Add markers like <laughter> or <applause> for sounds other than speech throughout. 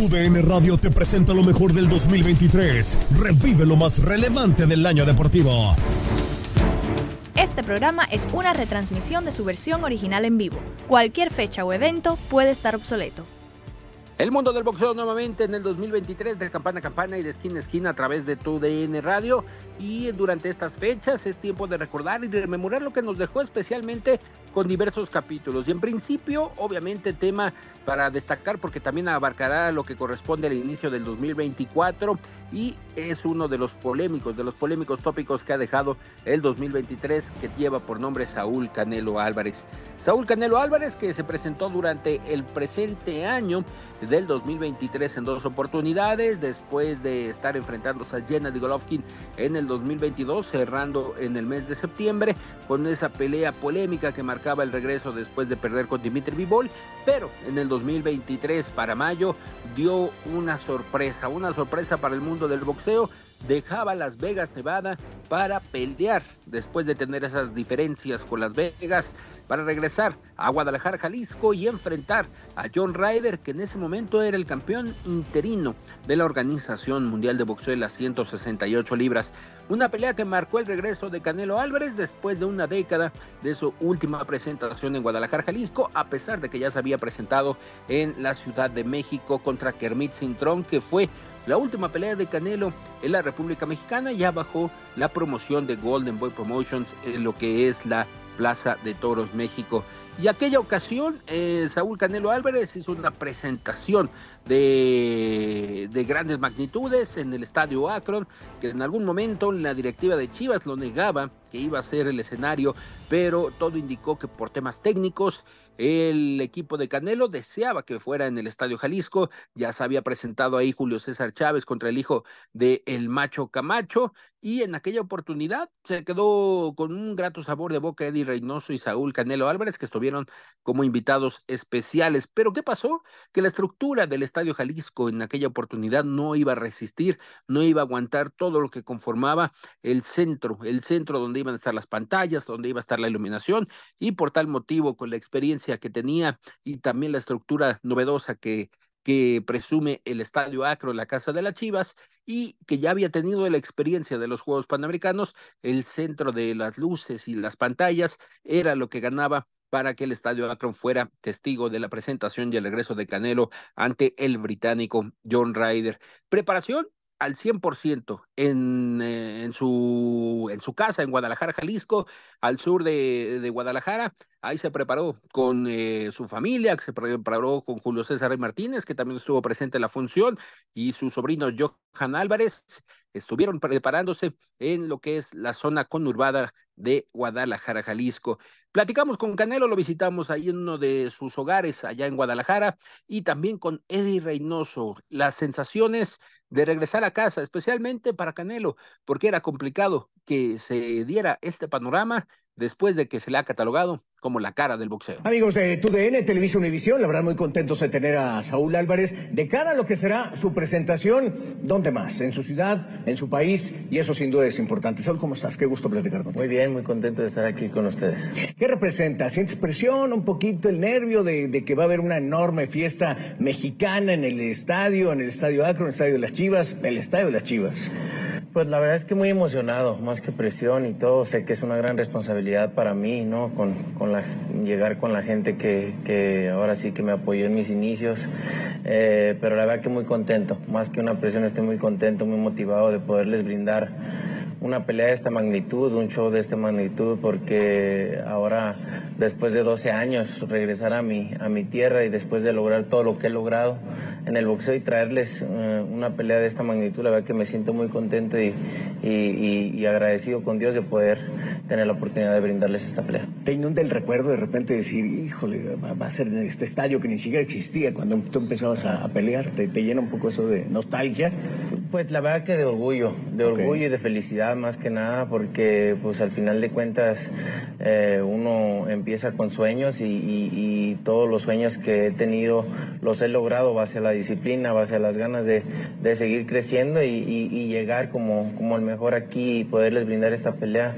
Tu DN Radio te presenta lo mejor del 2023. Revive lo más relevante del año deportivo. Este programa es una retransmisión de su versión original en vivo. Cualquier fecha o evento puede estar obsoleto. El mundo del boxeo nuevamente en el 2023 de campana a campana y de esquina a esquina a través de tu DN Radio. Y durante estas fechas es tiempo de recordar y rememorar lo que nos dejó especialmente con diversos capítulos. Y en principio, obviamente, tema para destacar porque también abarcará lo que corresponde al inicio del 2024 y es uno de los polémicos, de los polémicos tópicos que ha dejado el 2023 que lleva por nombre Saúl Canelo Álvarez. Saúl Canelo Álvarez que se presentó durante el presente año del 2023 en dos oportunidades, después de estar enfrentándose a Jenna Golovkin en el 2022, cerrando en el mes de septiembre con esa pelea polémica que marcaba el regreso después de perder con Dimitri Vivol, pero en el 2023 para mayo dio una sorpresa, una sorpresa para el mundo del boxeo dejaba Las Vegas, Nevada, para pelear después de tener esas diferencias con Las Vegas, para regresar a Guadalajara, Jalisco y enfrentar a John Ryder, que en ese momento era el campeón interino de la Organización Mundial de Boxeo de las 168 libras. Una pelea que marcó el regreso de Canelo Álvarez después de una década de su última presentación en Guadalajara, Jalisco, a pesar de que ya se había presentado en la Ciudad de México contra Kermit Cintrón, que fue la última pelea de Canelo en la República Mexicana ya bajo la promoción de Golden Boy Promotions en lo que es la Plaza de Toros México. Y aquella ocasión, eh, Saúl Canelo Álvarez hizo una presentación de, de, grandes magnitudes en el estadio Akron, que en algún momento la directiva de Chivas lo negaba que iba a ser el escenario, pero todo indicó que por temas técnicos el equipo de Canelo deseaba que fuera en el Estadio Jalisco, ya se había presentado ahí Julio César Chávez contra el hijo de El Macho Camacho y en aquella oportunidad se quedó con un grato sabor de boca Eddie Reynoso y Saúl Canelo Álvarez que estuvieron como invitados especiales. Pero ¿qué pasó? Que la estructura del Estadio Jalisco en aquella oportunidad no iba a resistir, no iba a aguantar todo lo que conformaba el centro, el centro donde iban a estar las pantallas, donde iba a estar la iluminación y por tal motivo con la experiencia que tenía y también la estructura novedosa que, que presume el Estadio Acro, la Casa de las Chivas, y que ya había tenido la experiencia de los Juegos Panamericanos, el centro de las luces y las pantallas era lo que ganaba para que el Estadio Akron fuera testigo de la presentación y el regreso de Canelo ante el británico John Ryder. Preparación al 100% en, eh, en, su, en su casa en Guadalajara, Jalisco, al sur de, de Guadalajara. Ahí se preparó con eh, su familia, se preparó con Julio César Martínez, que también estuvo presente en la función, y su sobrino Johan Álvarez. Estuvieron preparándose en lo que es la zona conurbada de Guadalajara, Jalisco. Platicamos con Canelo, lo visitamos ahí en uno de sus hogares allá en Guadalajara, y también con Eddie Reynoso. Las sensaciones de regresar a casa, especialmente para Canelo, porque era complicado que se diera este panorama después de que se le ha catalogado como la cara del boxeo. Amigos de TUDN, Televisa Univisión, la verdad muy contentos de tener a Saúl Álvarez de cara a lo que será su presentación, ¿dónde más? En su ciudad, en su país, y eso sin duda es importante. Saúl, ¿cómo estás? Qué gusto platicar contigo. Muy bien, muy contento de estar aquí con ustedes. ¿Qué representa? ¿Sientes presión, un poquito el nervio de, de que va a haber una enorme fiesta mexicana en el estadio, en el estadio Acro, en el estadio de las Chivas, el estadio de las Chivas? Pues la verdad es que muy emocionado, más que presión y todo. Sé que es una gran responsabilidad para mí, ¿no? Con, con llegar con la gente que, que ahora sí que me apoyó en mis inicios. Eh, pero la verdad que muy contento, más que una presión, estoy muy contento, muy motivado de poderles brindar una pelea de esta magnitud, un show de esta magnitud, porque ahora, después de 12 años, regresar a mi, a mi tierra y después de lograr todo lo que he logrado en el boxeo y traerles eh, una pelea de esta magnitud, la verdad que me siento muy contento y, y, agradecido con Dios de poder tener la oportunidad de brindarles esta pelea. ¿Te inunda el recuerdo de repente decir, híjole, va a ser en este estadio que ni siquiera existía cuando tú empezabas a, pelear? ¿Te, ¿Te, llena un poco eso de nostalgia? Pues la verdad que de orgullo, de orgullo y de felicidad más que nada, porque pues al final de cuentas eh, uno empieza con sueños y, todos los sueños que he tenido los he logrado base a la disciplina, base a las ganas de, seguir creciendo y, llegar como, como el mejor aquí y poderles brindar esta pelea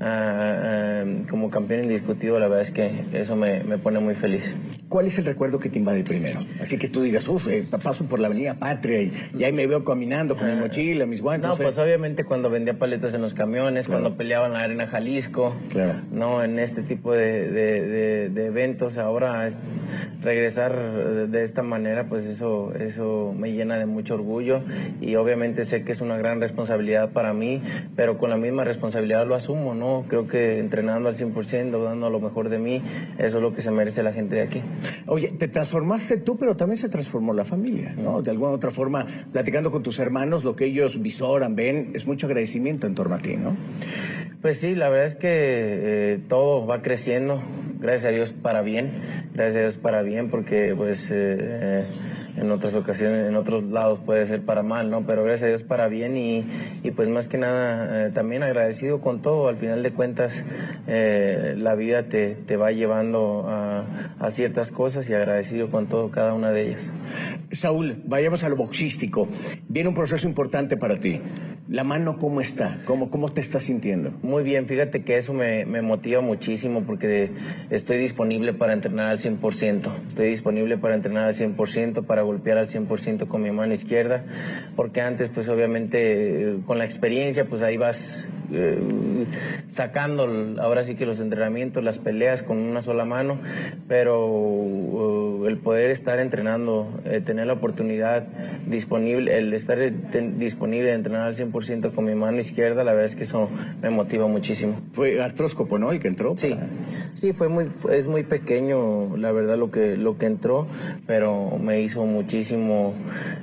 ah, como campeón indiscutido, la verdad es que eso me, me pone muy feliz. ¿Cuál es el recuerdo que te invade primero? Así que tú digas, uff, eh, paso por la avenida Patria y, ahí me veo caminando con mi mochila, mis guantes. No, pues obviamente cuando vendía paletas en los camiones, cuando peleaba en la arena Jalisco, claro. no en este tipo de, eventos. Ahora regresar de esta manera, pues eso, eso me llena de mucho orgullo y obviamente sé que es una gran responsabilidad para mí, pero con la misma responsabilidad lo asumo, ¿no? Creo que entrenando al 100%, dando lo mejor de mí, eso es lo que se merece la gente de aquí. Oye, te transformaste tú, pero también se transformó la familia, ¿no? De alguna u otra forma, platicando con tus hermanos, lo que ellos visoran, ven, es mucho agradecimiento en torno a ti, ¿no? Pues sí, la verdad es que eh, todo va creciendo, gracias a Dios para bien, gracias a Dios para bien, porque pues... Eh, en otras ocasiones, en otros lados puede ser para mal, ¿no? Pero gracias a Dios para bien y, y pues más que nada eh, también agradecido con todo. Al final de cuentas, eh, la vida te, te, va llevando a, a, ciertas cosas y agradecido con todo, cada una de ellas. Saúl, vayamos a lo boxístico. Viene un proceso importante para ti. ¿La mano cómo está? ¿Cómo, cómo te estás sintiendo? Muy bien, fíjate que eso me, me motiva muchísimo porque estoy disponible para entrenar al 100%. Estoy disponible para entrenar al 100%, para golpear al 100% con mi mano izquierda, porque antes pues obviamente eh, con la experiencia pues ahí vas eh, sacando ahora sí que los entrenamientos, las peleas con una sola mano, pero uh, el poder estar entrenando, eh, tener la oportunidad disponible, el estar disponible de entrenar al 100% con mi mano izquierda, la verdad es que eso me motiva muchísimo. Fue artróscopo, ¿no? El que entró. Sí, sí, fue muy, es muy pequeño, la verdad, lo que, lo que entró, pero me hizo muchísimo,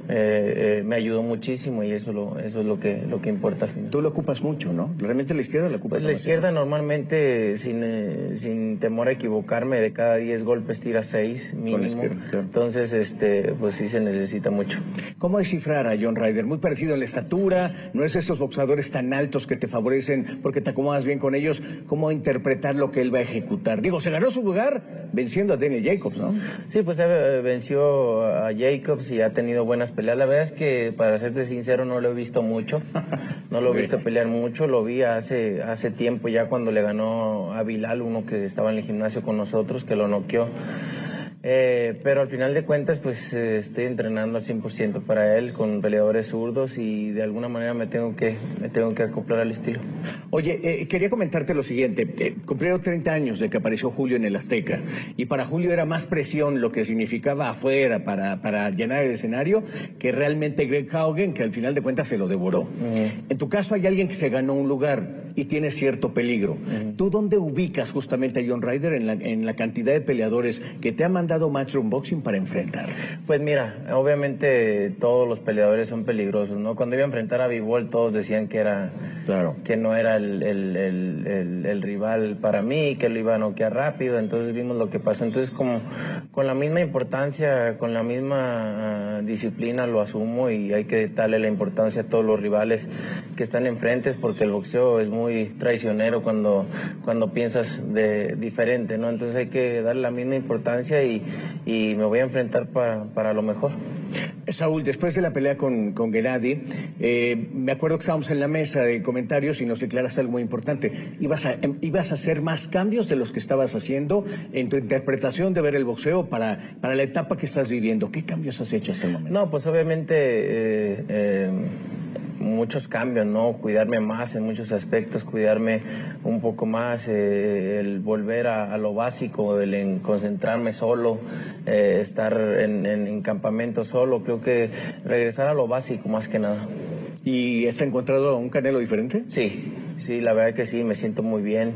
eh, me ayudó muchísimo y eso, lo, eso es lo que, lo que importa al final. Tú lo ocupas mucho, ¿no? ¿Realmente la izquierda la ocupa? Pues la izquierda normalmente, sin, eh, sin temor a equivocarme, de cada 10 golpes tira 6 mínimo. Entonces, este, pues sí se necesita mucho. ¿Cómo descifrar a John Ryder? Muy parecido en la estatura, no es esos boxadores tan altos que te favorecen porque te acomodas bien con ellos. ¿Cómo interpretar lo que él va a ejecutar? Digo, se ganó su lugar venciendo a Daniel Jacobs, ¿no? Sí, pues eh, venció a Jacobs y ha tenido buenas peleas. La verdad es que, para serte sincero, no lo he visto mucho. <laughs> No lo he visto pelear mucho, lo vi hace, hace tiempo ya cuando le ganó a Bilal, uno que estaba en el gimnasio con nosotros, que lo noqueó. Eh, pero al final de cuentas, pues eh, estoy entrenando al 100% para él con peleadores zurdos y de alguna manera me tengo que, me tengo que acoplar al estilo. Oye, eh, quería comentarte lo siguiente. cumplieron 30 años de que apareció Julio en el Azteca y para Julio era más presión lo que significaba afuera para, para llenar el escenario que realmente Greg Haugen, que al final de cuentas se lo devoró. En tu caso hay alguien que se ganó un lugar y tiene cierto peligro. ¿Tú dónde ubicas justamente a John Ryder en la, en la cantidad de peleadores que te ha mandado dado Matchroom Boxing para enfrentar? Pues mira, obviamente todos los peleadores son peligrosos, ¿no? Cuando iba a enfrentar a Bivol todos decían que era claro. que no era el, el, rival para mí, que lo iba a noquear rápido, entonces vimos lo que pasó. Entonces como con la misma importancia, con la misma ah, disciplina lo asumo y hay que darle la importancia a todos los rivales que están enfrentes porque el boxeo es muy traicionero cuando, cuando piensas de diferente, ¿no? Entonces hay que darle la misma importancia y, y me voy a enfrentar para, para lo mejor. Saúl, después de la pelea con, con Gennady, eh, me acuerdo que estábamos en la mesa de comentarios y nos declaraste algo muy importante. Ibas a, em, ibas a hacer más cambios de los que estabas haciendo en tu interpretación de ver el boxeo para, para la etapa que estás viviendo. ¿Qué cambios has hecho hasta el momento? No, pues obviamente eh, eh, muchos cambios, ¿no? Cuidarme más en muchos aspectos, cuidarme un poco más, eh, el volver a, lo básico, el concentrarme solo, eh, estar en, en, campamento solo, creo que regresar a lo básico más que nada. ¿Y está encontrado un Canelo diferente? Sí, sí, la verdad que sí, me siento muy bien,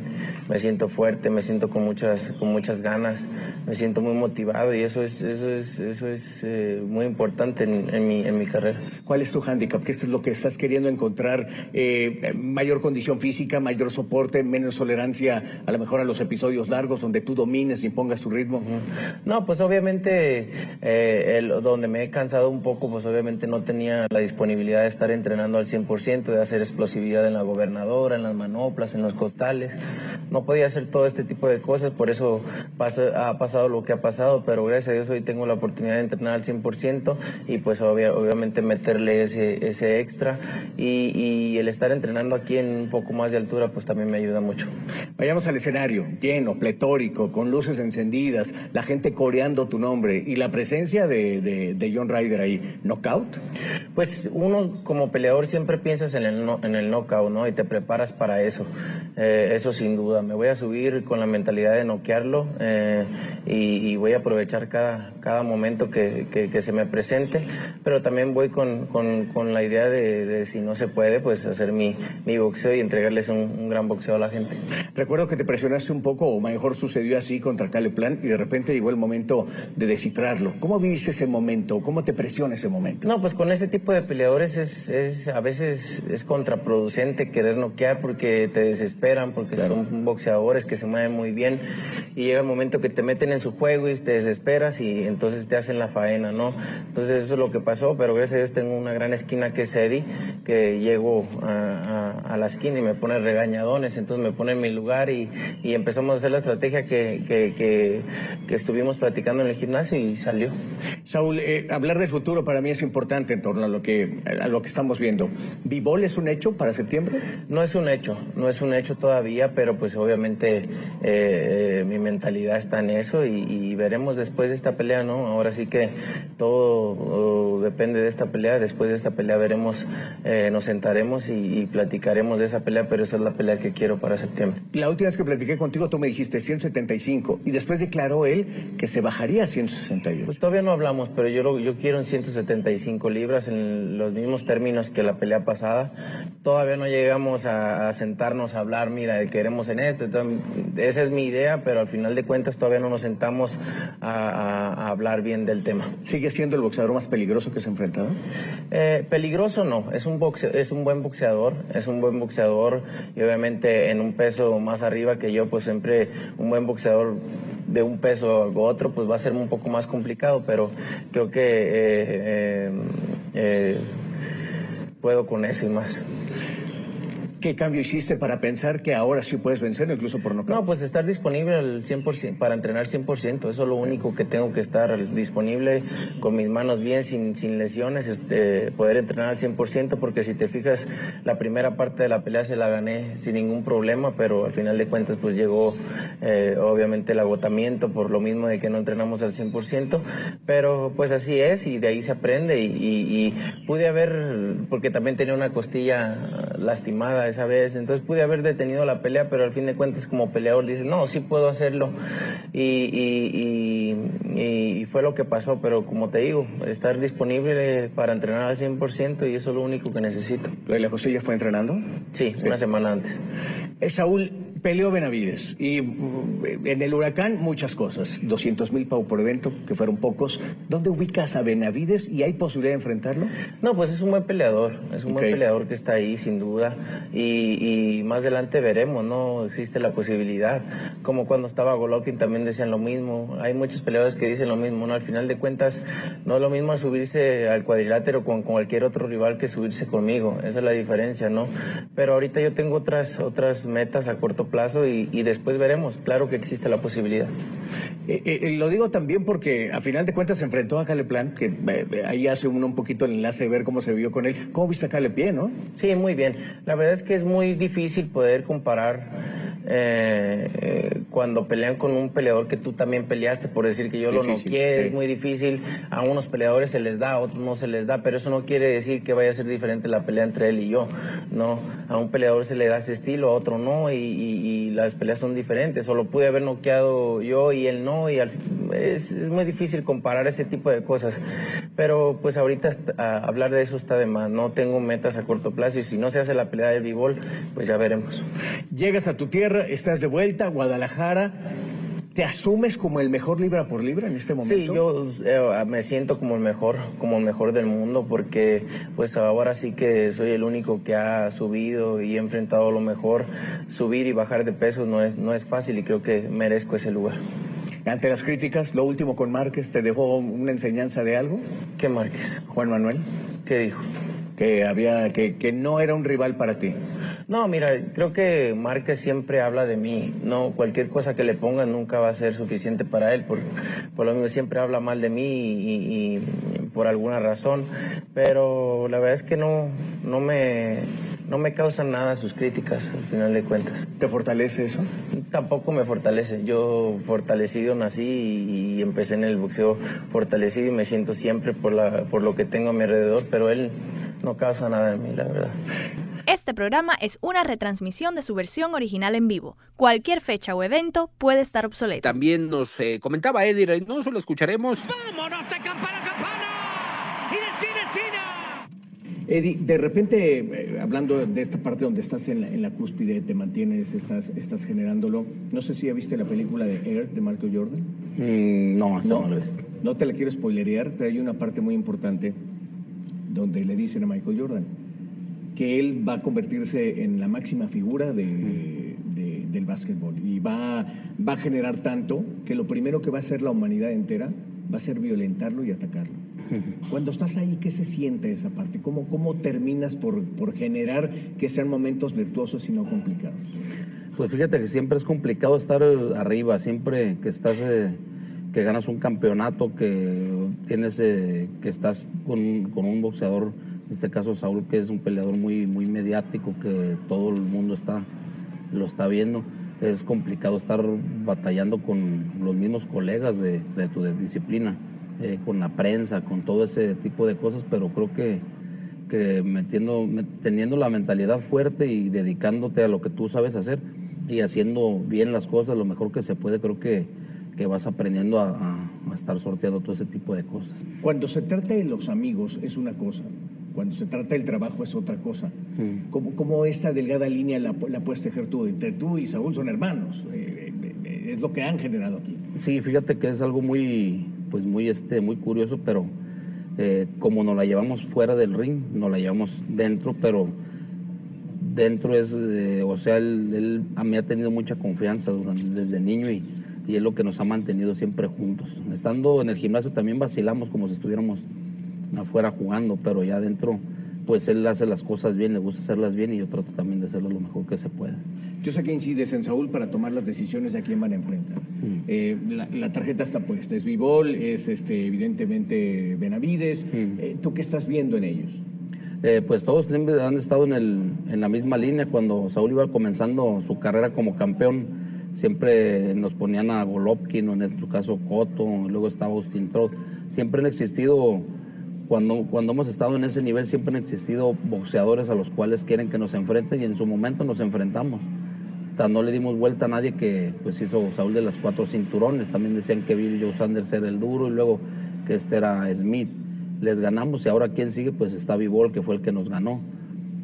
me siento fuerte, me siento con muchas, con muchas ganas, me siento muy motivado y eso es, eso es, eso es eh, muy importante en, mi, en mi carrera. ¿Cuál es tu hándicap? ¿Qué es lo que estás queriendo encontrar? Eh, ¿Mayor condición física, mayor soporte, menos tolerancia a lo mejor a los episodios largos donde tú domines y pongas tu ritmo? No, pues obviamente eh, el, donde me he cansado un poco, pues obviamente no tenía la disponibilidad de estar entrenando al 100%, de hacer explosividad en la gobernadora, en las manoplas, en los costales. No podía hacer todo este tipo de cosas, por eso ha pasado lo que ha pasado, pero gracias a Dios hoy tengo la oportunidad de entrenar al 100% y pues obviamente meterle ese, ese extra y, y, el estar entrenando aquí en un poco más de altura pues también me ayuda mucho. Vayamos al escenario, lleno, pletórico, con luces encendidas, la gente coreando tu nombre y la presencia de, de, John Ryder ahí, ¿knockout? Pues uno como peleador siempre piensas en el, en el knockout, ¿no? Y te preparas para eso, eh, eso sin duda. Me voy a subir con la mentalidad de noquearlo eh, y, voy a aprovechar cada, cada momento que, que, se me presente, pero también voy con, con, con la idea de, si no se puede, pues hacer mi, mi boxeo y entregarles un, un, gran boxeo a la gente. Recuerdo que te presionaste un poco, o mejor sucedió así contra Cale Plan, y de repente llegó el momento de descifrarlo. ¿Cómo viviste ese momento? ¿Cómo te presiona ese momento? No, pues con ese tipo de peleadores es, es a veces es contraproducente querer noquear porque te desesperan, porque son boxeadores que se mueven muy bien y llega el momento que te meten en su juego y te desesperas y entonces te hacen la faena, ¿no? Entonces eso es lo que pasó, pero gracias a Dios tengo una gran esquina que es Eddie, que llego a, la esquina y me pone regañadones, entonces me pone en mi lugar y, empezamos a hacer la estrategia que, que, estuvimos platicando en el gimnasio y salió. Saúl, eh, hablar del futuro para mí es importante en torno a lo que, a lo que estamos viendo. ¿Vivol es un hecho para septiembre? No es un hecho, no es un hecho todavía, pero pues obviamente eh, eh, mi mentalidad está en eso y, veremos después de esta pelea, ¿no? Ahora sí que todo depende de esta pelea, después de esta pelea veremos, nos sentaremos y, platicaremos de esa pelea, pero esa es la pelea que quiero para septiembre. La última vez que platiqué contigo tú me dijiste 175 y después declaró él que se bajaría a 161. Pues todavía no hablamos, pero yo, yo quiero en 175 libras en los mismos términos que la pelea pasada. Todavía no llegamos a, sentarnos a hablar, mira, queremos en esto. esa es mi idea, pero al final de cuentas todavía no nos sentamos a, hablar bien del tema. ¿Sigue siendo el boxeador más peligroso que se ha enfrentado? Eh, peligroso no, es un, es un buen boxeador, es un buen boxeador y obviamente en un peso más arriba que yo, pues siempre un buen boxeador de un peso a otro, pues va a ser un poco más complicado, pero creo que eh, eh, puedo con eso y más. ¿Qué cambio hiciste para pensar que ahora sí puedes vencer, incluso por no No, pues estar disponible al 100%, para entrenar 100%. Eso es lo único que tengo que estar disponible, con mis manos bien, sin, sin lesiones, este, poder entrenar al 100%, porque si te fijas, la primera parte de la pelea se la gané sin ningún problema, pero al final de cuentas, pues llegó eh, obviamente el agotamiento por lo mismo de que no entrenamos al 100%, pero pues así es y de ahí se aprende y, y pude haber, porque también tenía una costilla lastimada esa vez, entonces pude haber detenido la pelea, pero al fin de cuentas como peleador dices, no, sí puedo hacerlo. Y, y, fue lo que pasó, pero como te digo, estar disponible para entrenar al 100% y eso es lo único que necesito. ¿Lo de la costilla fue entrenando? Sí, una semana antes. Eh, Saúl, peleó Benavides y mm, en el huracán muchas cosas. 200 mil pavos por evento, que fueron pocos. ¿Dónde ubicas a Benavides y hay posibilidad de enfrentarlo? No, pues es un buen peleador. Es un buen peleador que está ahí, sin duda. Y, más adelante veremos, ¿no? Existe la posibilidad. Como cuando estaba Golovkin también decían lo mismo. Hay muchos peleadores que dicen lo mismo, ¿no? Al final de cuentas, no es lo mismo subirse al cuadrilátero con, cualquier otro rival que subirse conmigo. Esa es la diferencia, ¿no? Pero ahorita yo tengo otras, otras metas a corto plazo plazo y, después veremos. Claro que existe la posibilidad. Eh, eh, lo digo también porque a final de cuentas se enfrentó a Caleplan, que eh, ahí hace uno un poquito el enlace de ver cómo se vio con él. ¿Cómo viste a Calepie, no? Sí, muy bien. La verdad es que es muy difícil poder comparar eh, eh, cuando pelean con un peleador que tú también peleaste, por decir que yo lo no quiero, es muy difícil. A unos peleadores se les da, a otros no se les da, pero eso no quiere decir que vaya a ser diferente la pelea entre él y yo. No, a un peleador se le da ese estilo, a otro no, y, las peleas son diferentes. O lo pude haber noqueado yo y él no, y es, es, muy difícil comparar ese tipo de cosas. Pero pues ahorita hablar de eso está de más. No tengo metas a corto plazo y si no se hace la pelea de b pues ya veremos. Llegas a tu tierra, estás de vuelta, Guadalajara. ¿Te asumes como el mejor libra por libra en este momento? Sí, yo eh, me siento como el mejor, como el mejor del mundo, porque pues ahora sí que soy el único que ha subido y he enfrentado lo mejor. Subir y bajar de peso no es, no es fácil y creo que merezco ese lugar. Ante las críticas, lo último con Márquez, ¿te dejó una enseñanza de algo? ¿Qué Márquez? Juan Manuel. ¿Qué dijo? Que había, que, que no era un rival para ti. No, mira, creo que Márquez siempre habla de mí. No, cualquier cosa que le pongan nunca va a ser suficiente para él. Por, por lo mismo siempre habla mal de mí y, y, por alguna razón. Pero la verdad es que no, no me no me causan nada sus críticas, al final de cuentas. ¿Te fortalece eso? Tampoco me fortalece. Yo fortalecido nací y, empecé en el boxeo fortalecido y me siento siempre por, la, por lo que tengo a mi alrededor, pero él no causa nada en mí, la verdad. Este programa es una retransmisión de su versión original en vivo. Cualquier fecha o evento puede estar obsoleto. También nos eh, comentaba Eddie Reynoso, lo escucharemos. ¡Vámonos de campana a campana! ¡Y de esquina a esquina! Eddie, de repente, eh, hablando de esta parte donde estás en la, cúspide, te mantienes, estás, estás generándolo. No sé si ya viste la película de Air de Marco Jordan. Mm, no, no, lo he visto. No te la quiero spoilerear, pero hay una parte muy importante donde le dicen a Michael Jordan que él va a convertirse en la máxima figura de, del básquetbol y va, va a generar tanto que lo primero que va a hacer la humanidad entera va a ser violentarlo y atacarlo. <laughs> Cuando estás ahí, ¿qué se siente esa parte? ¿Cómo, cómo terminas por, por generar que sean momentos virtuosos y no complicados? Pues fíjate que siempre es complicado estar arriba, siempre que estás, eh, que ganas un campeonato, que tienes, eh, que estás con, con, un boxeador, en este caso Saúl, que es un peleador muy, muy mediático, que todo el mundo está, lo está viendo. Es complicado estar batallando con los mismos colegas de, de tu disciplina. Eh, con la prensa, con todo ese tipo de cosas, pero creo que, que metiendo, teniendo la mentalidad fuerte y dedicándote a lo que tú sabes hacer y haciendo bien las cosas lo mejor que se puede, creo que, que vas aprendiendo a, estar sorteando todo ese tipo de cosas. Cuando se trata de los amigos es una cosa, cuando se trata del trabajo es otra cosa. Mm. ¿Cómo, esta delgada línea la, la, puedes tejer tú? Entre tú y Saúl son hermanos, eh, eh, es lo que han generado aquí. Sí, fíjate que es algo muy, pues muy, este, muy curioso, pero eh, como nos la llevamos fuera del ring, nos la llevamos dentro, pero dentro es, eh, o sea, él, a mí ha tenido mucha confianza desde niño y, y es lo que nos ha mantenido siempre juntos. Estando en el gimnasio también vacilamos como si estuviéramos afuera jugando, pero ya dentro pues él hace las cosas bien, le gusta hacerlas bien y yo trato también de hacerlo lo mejor que se pueda. Yo sé que incides en Saúl para tomar las decisiones de a quién van a enfrentar. Mm. Eh, la, tarjeta está puesta, es Vivol, es este, evidentemente Benavides. Mm. Eh, ¿Tú qué estás viendo en ellos? Eh, pues todos siempre han estado en, el, en la misma línea. Cuando Saúl iba comenzando su carrera como campeón, siempre nos ponían a Golovkin, o en su caso Cotto, luego estaba Austin Trot. Siempre han existido cuando, cuando hemos estado en ese nivel siempre han existido boxeadores a los cuales quieren que nos enfrenten y en su momento nos enfrentamos. no le dimos vuelta a nadie que pues hizo Saúl de las cuatro cinturones. También decían que Bill Joe Sanders era el duro y luego que este era Smith. Les ganamos y ahora quién sigue pues está Vivol que fue el que nos ganó.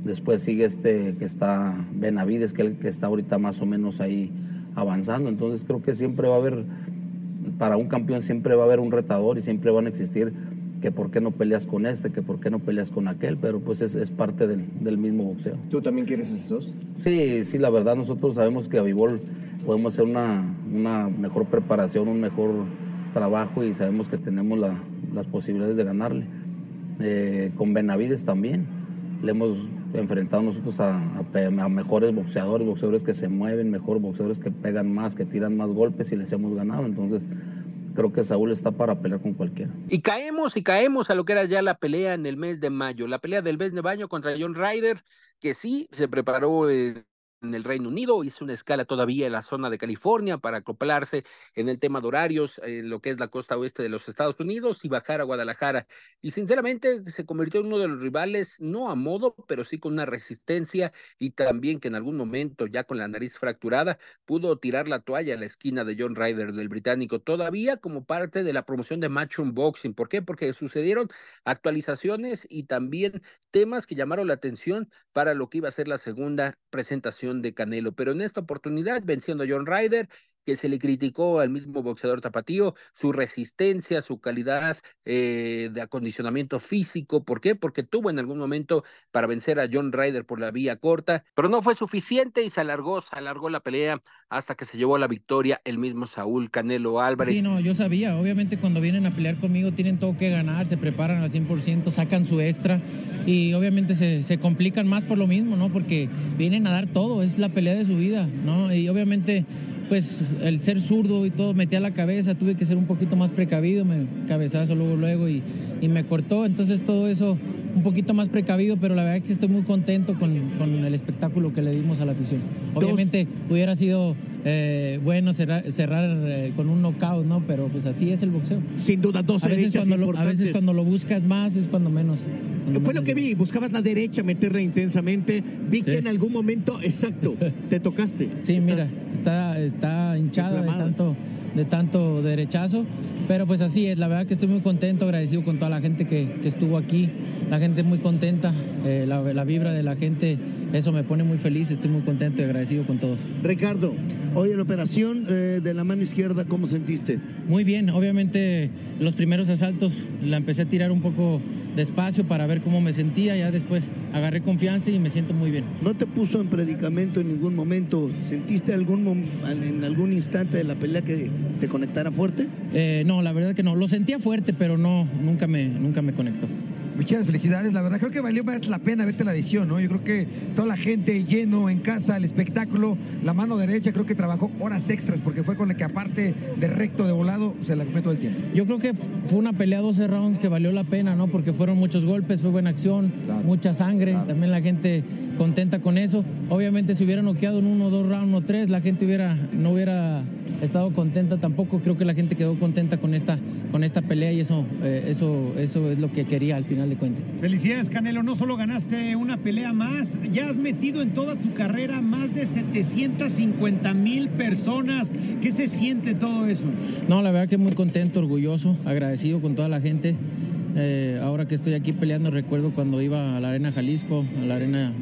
Después sigue este que está Benavides que el que está ahorita más o menos ahí avanzando. Entonces creo que siempre va a haber, para un campeón siempre va a haber un retador y siempre van a existir que por qué no peleas con este, que por qué no peleas con aquel, pero pues es, es parte del, del, mismo boxeo. ¿Tú también quieres esos? Sí, sí, la verdad nosotros sabemos que a Vivol podemos hacer una, una mejor preparación, un mejor trabajo y sabemos que tenemos la, las posibilidades de ganarle. Eh, con Benavides también, le hemos enfrentado nosotros a, a, a, mejores boxeadores, boxeadores que se mueven mejor, boxeadores que pegan más, que tiran más golpes y les hemos ganado. Entonces, creo que Saúl está para pelear con cualquiera. Y caemos y caemos a lo que era ya la pelea en el mes de mayo, la pelea del mes de mayo contra John Ryder, que sí se preparó. Eh, en el Reino Unido, hizo una escala todavía en la zona de California para acoplarse en el tema de horarios en lo que es la costa oeste de los Estados Unidos y bajar a Guadalajara. Y sinceramente se convirtió en uno de los rivales, no a modo, pero sí con una resistencia y también que en algún momento, ya con la nariz fracturada, pudo tirar la toalla a la esquina de John Ryder del británico, todavía como parte de la promoción de Matchroom Boxing. ¿Por qué? Porque sucedieron actualizaciones y también temas que llamaron la atención para lo que iba a ser la segunda presentación de Canelo. Pero en esta oportunidad, venciendo a John Ryder, que se le criticó al mismo boxeador tapatío, su resistencia, su calidad eh, de acondicionamiento físico. ¿Por qué? Porque tuvo en algún momento para vencer a John Ryder por la vía corta, pero no fue suficiente y se alargó, se alargó la pelea hasta que se llevó la victoria el mismo Saúl Canelo Álvarez. Sí, no, yo sabía, obviamente cuando vienen a pelear conmigo tienen todo que ganar, se preparan al 100%, sacan su extra y obviamente se, se complican más por lo mismo, ¿no? Porque vienen a dar todo, es la pelea de su vida, ¿no? Y obviamente pues el ser zurdo y todo, metía la cabeza, tuve que ser un poquito más precavido, me cabezazo luego, luego y, y me cortó, entonces todo eso un poquito más precavido, pero la verdad es que estoy muy contento con, con el espectáculo que le dimos a la afición. Obviamente hubiera sido eh, bueno cerrar, cerrar eh, con un knockout, ¿no? Pero pues así es el boxeo. Sin duda, dos a veces, derechas cuando lo, a veces cuando lo buscas más es cuando menos. cuando Fue lo que vi, buscabas la derecha, meterla intensamente. Vi que en algún momento, exacto, te tocaste. Sí, Estás- mira, está, está hinchada de tanto, de tanto derechazo, pero pues así es, la verdad que estoy muy contento, agradecido con toda la gente que, que estuvo aquí, la gente muy contenta, eh, la, la vibra de la gente, eso me pone muy feliz, estoy muy contento y agradecido con todos. Ricardo, Oye, la operación eh, de la mano izquierda, ¿cómo sentiste? Muy bien, obviamente los primeros asaltos la empecé a tirar un poco despacio para ver cómo me sentía, ya después agarré confianza y me siento muy bien. ¿No te puso en predicamento en ningún momento? ¿Sentiste algún en algún instante de la pelea que te conectara fuerte? Eh, no, la verdad que no, lo sentía fuerte, pero no, nunca me, nunca me conectó. Muchas felicidades, la verdad creo que valió más la pena verte la edición, ¿no? Yo creo que toda la gente lleno en casa, el espectáculo, la mano derecha, creo que trabajó horas extras porque fue con la que aparte de recto de volado se la comió todo el tiempo. Yo creo que fue una pelea 12 rounds que valió la pena, ¿no? Porque fueron muchos golpes, fue buena acción, mucha sangre, también la gente contenta con eso. Obviamente si hubiera noqueado en uno, dos rounds o tres, la gente hubiera, no hubiera estado contenta tampoco. Creo que la gente quedó contenta con esta, con esta pelea y eso, eh, eso, eso es lo que quería al final Felicidades, Canelo. No solo ganaste una pelea más, ya has metido en toda tu carrera más de 750 mil personas. ¿Qué se siente todo eso? No, la verdad que muy contento, orgulloso, agradecido con toda la gente. Eh, ahora que estoy aquí peleando, recuerdo cuando iba a la Arena Jalisco, a la Arena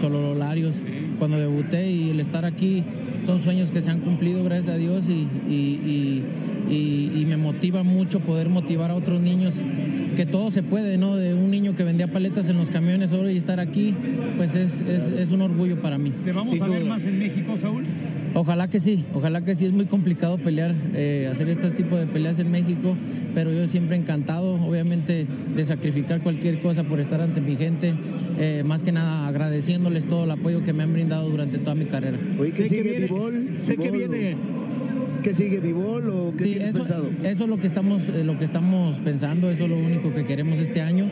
Chololarios, cuando debuté y el estar aquí son sueños que se han cumplido, gracias a Dios, y, y- y- y- y me motiva mucho poder motivar a otros niños, que todo se puede, ¿no? De un niño que vendía paletas en los camiones ahora y estar aquí, pues es, es- es un orgullo para mí. ¿Te vamos Sin a ver duda. más en México, Saúl? Ojalá que sí, ojalá que sí. Es muy complicado pelear, eh, hacer este tipo de peleas en México, pero yo siempre encantado, obviamente, de sacrificar cualquier cosa por estar ante mi gente. eh, más que nada agradeciéndoles todo el apoyo que me han brindado durante toda mi carrera. Oye, ¿qué sé que sigue viene, Bivol? sé que ¿Bivol o- viene. ¿Qué sigue Vivol o qué Sí, tienes eso, pensado? eso es lo que estamos, eh, lo que estamos pensando, eso es lo único que queremos este año.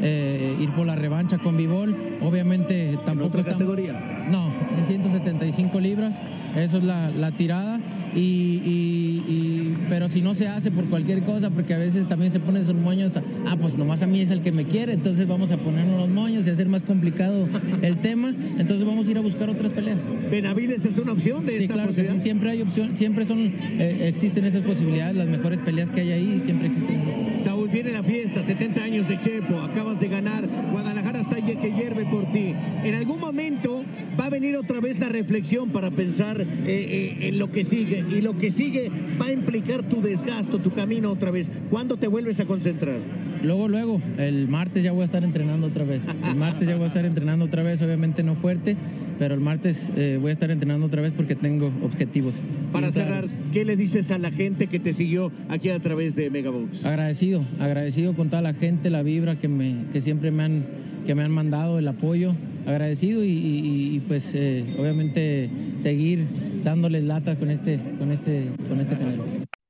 eh, ir por la revancha con Bivol. Obviamente ¿En tampoco otra estamos- categoría? No, en 175 libras. Eso es la, la tirada. Y, y- y- pero si no se hace por cualquier cosa, porque a veces también se ponen sus moños, ah, pues nomás a mí es el que me quiere, entonces vamos a ponernos los moños y hacer más complicado el tema. Entonces vamos a ir a buscar otras peleas. Benavides es una opción de Sí, esa claro que sí, posibilidad. siempre hay opción, siempre son, eh, existen esas posibilidades, las mejores peleas que hay ahí siempre existen. Saúl, viene la fiesta, 70 años de Chepo, acabas de ganar, Guadalajara está que hierve por ti. En algún momento va a venir otra vez la reflexión para pensar eh, eh, en lo que sigue, y lo que sigue va a implicar tu desgasto, tu camino otra vez. ¿Cuándo te vuelves a concentrar? Luego, luego, el martes ya voy a estar entrenando otra vez. El martes ya voy a estar entrenando otra vez, obviamente no fuerte, pero el martes eh, voy a estar entrenando otra vez porque tengo objetivos. Para cerrar. ¿qué le dices a la gente que te siguió aquí a través de Megabox? Agradecido, agradecido con toda la gente, la vibra que, me, que siempre me han, que me han mandado, el apoyo. Agradecido y, y- y, pues eh, obviamente seguir dándoles lata con este, con este, con este canal.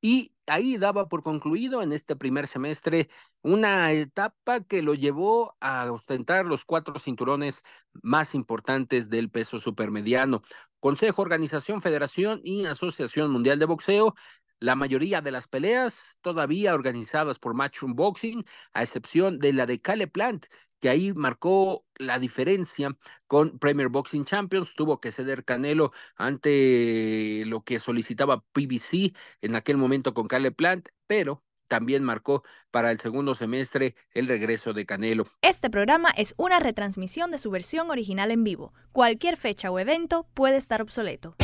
Y ahí daba por concluido en este primer semestre una etapa que lo llevó a ostentar los cuatro cinturones más importantes del peso supermediano. Consejo, Organización, Federación y Asociación Mundial de Boxeo la mayoría de las peleas todavía organizadas por Matchroom Boxing, a excepción de la de Cale Plant, que ahí marcó la diferencia con Premier Boxing Champions. Tuvo que ceder Canelo ante lo que solicitaba PBC en aquel momento con Cale Plant, pero también marcó para el segundo semestre el regreso de Canelo. Este programa es una retransmisión de su versión original en vivo. Cualquier fecha o evento puede estar obsoleto.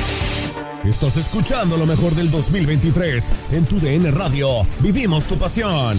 Estás escuchando lo mejor del 2023 en tu DN Radio. Vivimos tu pasión.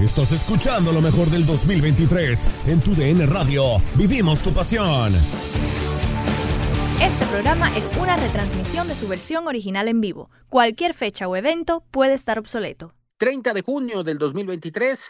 Estás escuchando lo mejor del 2023 en tu DN Radio. Vivimos tu pasión. Este programa es una retransmisión de su versión original en vivo. Cualquier fecha o evento puede estar obsoleto. 30 de junio del 2023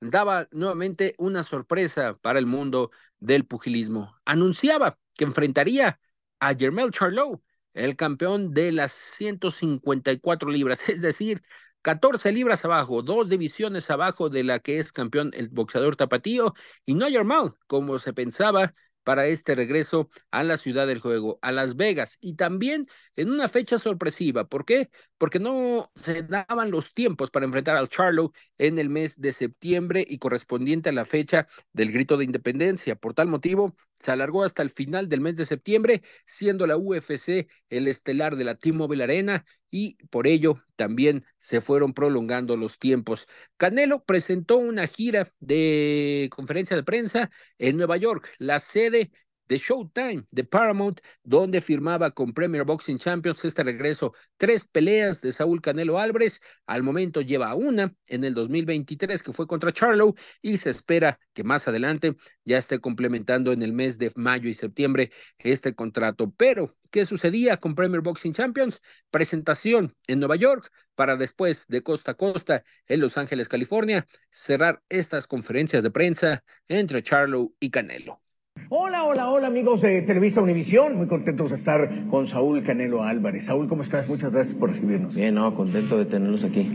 daba nuevamente una sorpresa para el mundo del pugilismo. Anunciaba que enfrentaría a Jermel Charlot, el campeón de las 154 libras, <laughs> es decir, 14 libras abajo, dos divisiones abajo de la que es campeón el boxeador tapatío, y no mal, como se pensaba para este regreso a la ciudad del juego, a Las Vegas, y también en una fecha sorpresiva. ¿Por qué? Porque no se daban los tiempos para enfrentar al Charlo en el mes de septiembre y correspondiente a la fecha del grito de independencia. Por tal motivo, se alargó hasta el final del mes de septiembre, siendo la UFC el estelar de la T-Mobile Arena y por ello también se fueron prolongando los tiempos. Canelo presentó una gira de conferencia de prensa en Nueva York, la sede de Showtime, de Paramount, donde firmaba con Premier Boxing Champions este regreso. Tres peleas de Saúl Canelo Álvarez. Al momento lleva una en el 2023 que fue contra Charlo y se espera que más adelante ya esté complementando en el mes de mayo y septiembre este contrato. Pero, ¿qué sucedía con Premier Boxing Champions? Presentación en Nueva York para después de costa a costa en Los Ángeles, California, cerrar estas conferencias de prensa entre Charlo y Canelo. Hola, hola, hola amigos de Televisa Univisión, muy contentos de estar con Saúl Canelo Álvarez. Saúl, ¿cómo estás? Muchas gracias por recibirnos. Bien, no, contento de tenerlos aquí.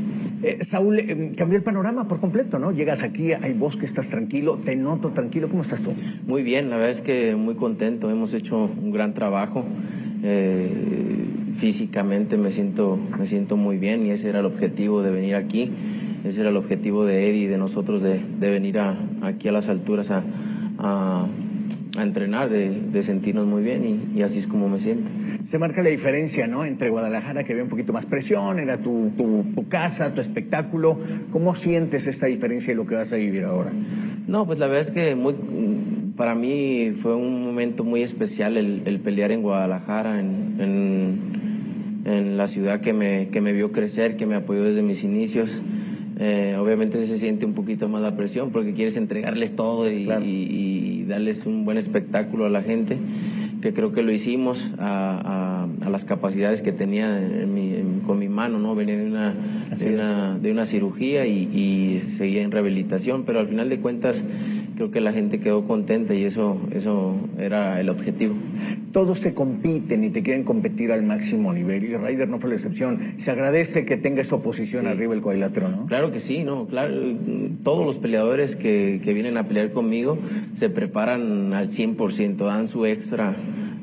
Eh, Saúl, eh, cambió el panorama por completo, ¿no? Llegas aquí, hay bosque, estás tranquilo, te noto tranquilo, ¿cómo estás tú? Muy bien, la verdad es que muy contento, hemos hecho un gran trabajo. Eh, físicamente me siento, me siento muy bien y ese era el objetivo de venir aquí, ese era el objetivo de Eddie y de nosotros de, de venir a, aquí a las alturas a, a a entrenar, de, sentirnos muy bien y, así es como me siento. Se marca la diferencia, ¿no? Entre Guadalajara, que había un poquito más presión, era tu, tu, casa, tu espectáculo. ¿Cómo sientes esta diferencia y lo que vas a vivir ahora? No, pues la verdad es que muy, para mí fue un momento muy especial el, pelear en Guadalajara, en, en, la ciudad que me, que me vio crecer, que me apoyó desde mis inicios. Eh, obviamente se siente un poquito más la presión porque quieres entregarles todo y darles un buen espectáculo a la gente, que creo que lo hicimos a, las capacidades que tenía con mi mano, ¿no? Venía de una, de una, de una, cirugía y, y seguía en rehabilitación, pero al final de cuentas creo que la gente quedó contenta y eso, eso era el objetivo. Todos te compiten y te quieren competir al máximo nivel y Ryder no fue la excepción. Se agradece que tenga esa oposición arriba el cuadrilátero, ¿no? Claro que sí, no, claro. Todos los peleadores que, que vienen a pelear conmigo se preparan al 100%, dan su extra.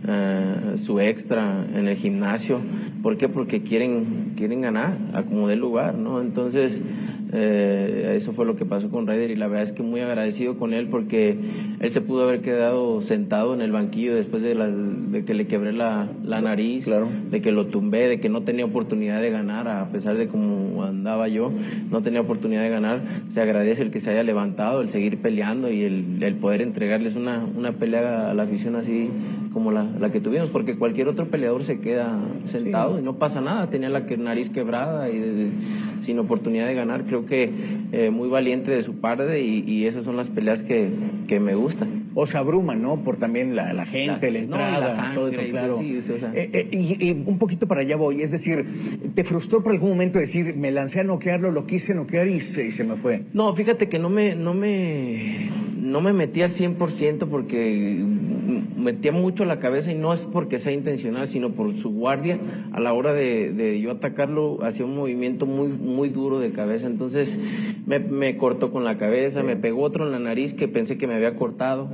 Uh, su extra en el gimnasio. ¿Por qué? Porque quieren, quieren ganar a como dé lugar, ¿no? Entonces, eh, eso fue lo que pasó con Ryder y la verdad es que muy agradecido con él porque él se pudo haber quedado sentado en el banquillo después de, que le quebré la, nariz, de que lo tumbé, de que no tenía oportunidad de ganar, a pesar de cómo andaba yo, no tenía oportunidad de ganar. Se agradece el que se haya levantado, el seguir peleando y el, poder entregarles una, una pelea a la afición así como la, que tuvimos, porque cualquier otro peleador se queda sentado y no pasa nada, tenía la nariz quebrada y sin oportunidad de ganar, creo que eh, muy valiente de su parte y, esas son las peleas que, me gustan. O se abruman, ¿no? Por también la, gente, la, entrada, todo eso, claro. Eh, eh, y, un poquito para allá voy, es decir, ¿te frustró por algún momento decir, me lancé a noquearlo, lo quise noquear y se, y se me fue? No, fíjate que no me, no me, no me metí al 100% porque metía mucho la cabeza y no es porque sea intencional, sino por su guardia. A la hora de, yo atacarlo, hacía un movimiento muy, muy duro de cabeza. Entonces me, cortó con la cabeza, me pegó otro en la nariz que pensé que me había cortado.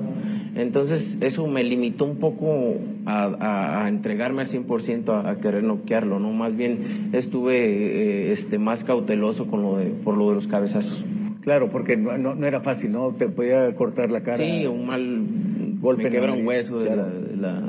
Entonces eso me limitó un poco a, entregarme al 100% a, a, querer noquearlo, ¿no? Más bien estuve eh, este, más cauteloso con lo de, por lo de los cabezazos. Claro, porque no, no, era fácil, ¿no? Te podía cortar la cara. Sí, un mal golpe. Me quebra un hueso de, la, de, la,